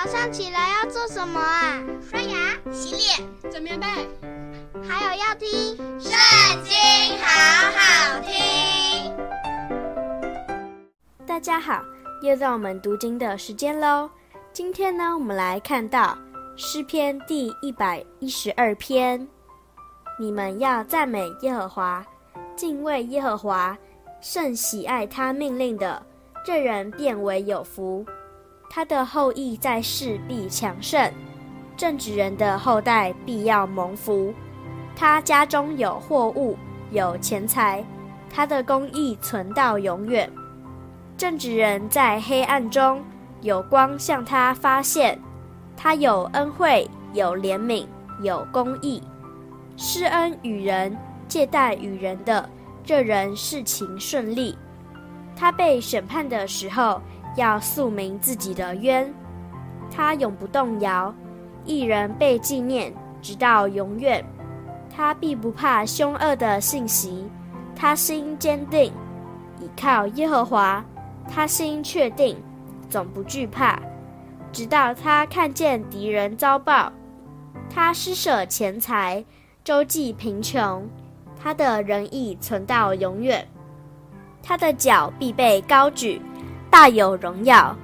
早上起来要做什么啊？刷牙、洗脸、整棉被，还有要听《圣经》，好好听。大家好，又到我们读经的时间喽。今天呢，我们来看到诗篇第一百一十二篇。你们要赞美耶和华，敬畏耶和华，甚喜爱他命令的，这人便为有福。他的后裔在世必强盛，正直人的后代必要蒙福。他家中有货物，有钱财，他的公义存到永远。正直人在黑暗中有光向他发现，他有恩惠，有怜悯，有公义，施恩与人，借贷与人的，这人事情顺利。他被审判的时候，要诉明自己的冤，他永不动摇，一人被纪念，直到永远。他必不怕凶恶的信息，他心坚定，倚靠耶和华，他心确定，总不惧怕，直到他看见敌人遭报。他施舍钱财，周济贫穷，他的仁义存到永远。他的脚必被高举。大有荣耀，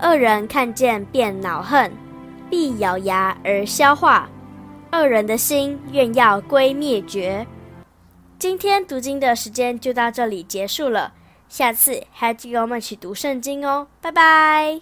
恶人看见便恼恨，必咬牙而消化。恶人的心愿要归灭绝。今天读经的时间就到这里结束了，下次还记得我们一起读圣经哦，拜拜。